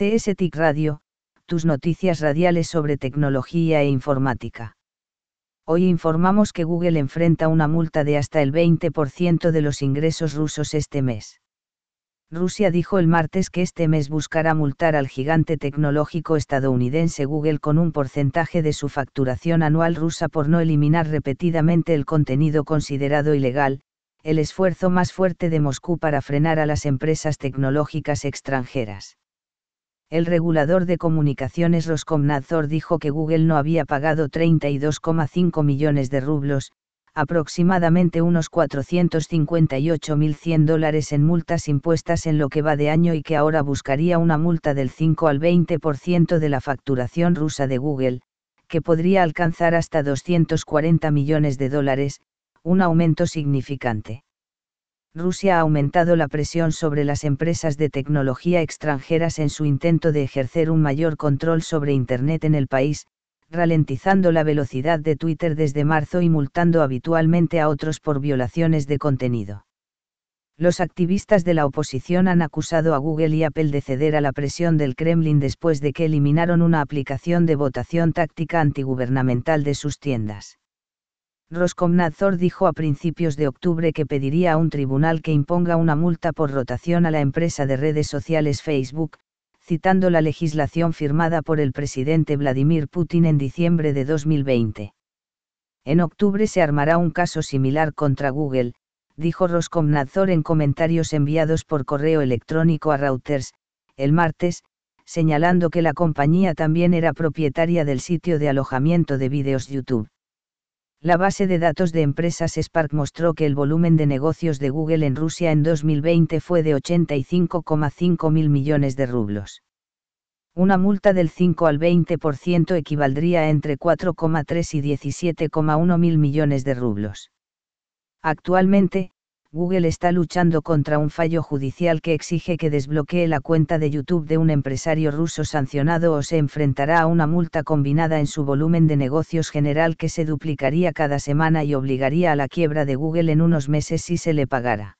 CS TIC Radio, tus noticias radiales sobre tecnología e informática. Hoy informamos que Google enfrenta una multa de hasta el 20% de los ingresos rusos este mes. Rusia dijo el martes que este mes buscará multar al gigante tecnológico estadounidense Google con un porcentaje de su facturación anual rusa por no eliminar repetidamente el contenido considerado ilegal, el esfuerzo más fuerte de Moscú para frenar a las empresas tecnológicas extranjeras. El regulador de comunicaciones Roskomnadzor dijo que Google no había pagado 32,5 millones de rublos, aproximadamente unos 458.100 dólares en multas impuestas en lo que va de año y que ahora buscaría una multa del 5 al 20% de la facturación rusa de Google, que podría alcanzar hasta 240 millones de dólares, un aumento significante. Rusia ha aumentado la presión sobre las empresas de tecnología extranjeras en su intento de ejercer un mayor control sobre Internet en el país, ralentizando la velocidad de Twitter desde marzo y multando habitualmente a otros por violaciones de contenido. Los activistas de la oposición han acusado a Google y Apple de ceder a la presión del Kremlin después de que eliminaron una aplicación de votación táctica antigubernamental de sus tiendas. Roskomnadzor dijo a principios de octubre que pediría a un tribunal que imponga una multa por rotación a la empresa de redes sociales Facebook, citando la legislación firmada por el presidente Vladimir Putin en diciembre de 2020. En octubre se armará un caso similar contra Google, dijo Roskomnadzor en comentarios enviados por correo electrónico a Reuters, el martes, señalando que la compañía también era propietaria del sitio de alojamiento de vídeos YouTube. La base de datos de empresas Spark mostró que el volumen de negocios de Google en Rusia en 2020 fue de 85,5 mil millones de rublos. Una multa del 5 al 20% equivaldría entre 4,3 y 17,1 mil millones de rublos. Actualmente, Google está luchando contra un fallo judicial que exige que desbloquee la cuenta de YouTube de un empresario ruso sancionado o se enfrentará a una multa combinada en su volumen de negocios general que se duplicaría cada semana y obligaría a la quiebra de Google en unos meses si se le pagara.